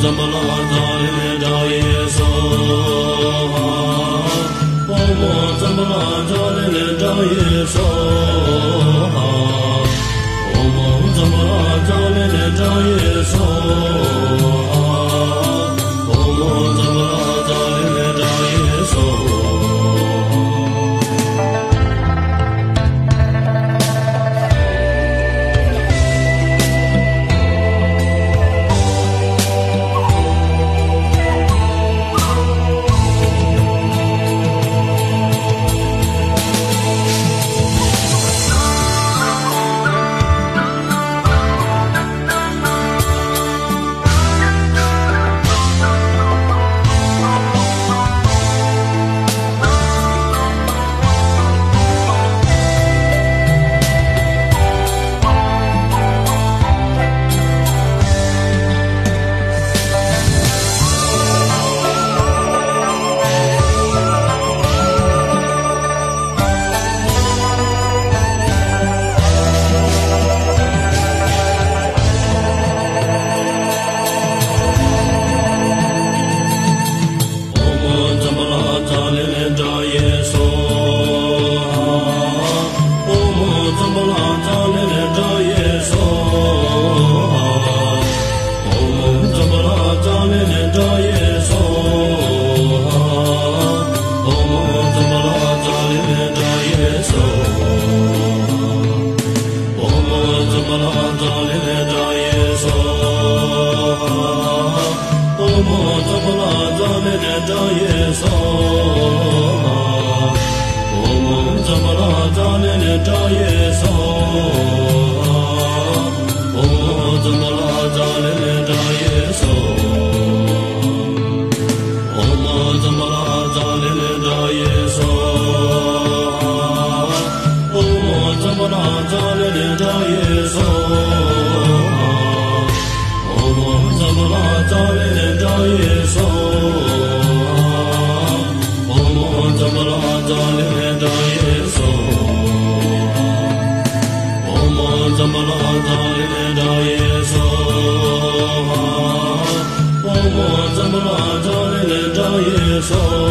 Zambalon. so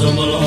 Ramzan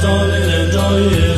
jolly and joyous.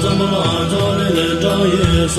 怎么早没来找耶稣？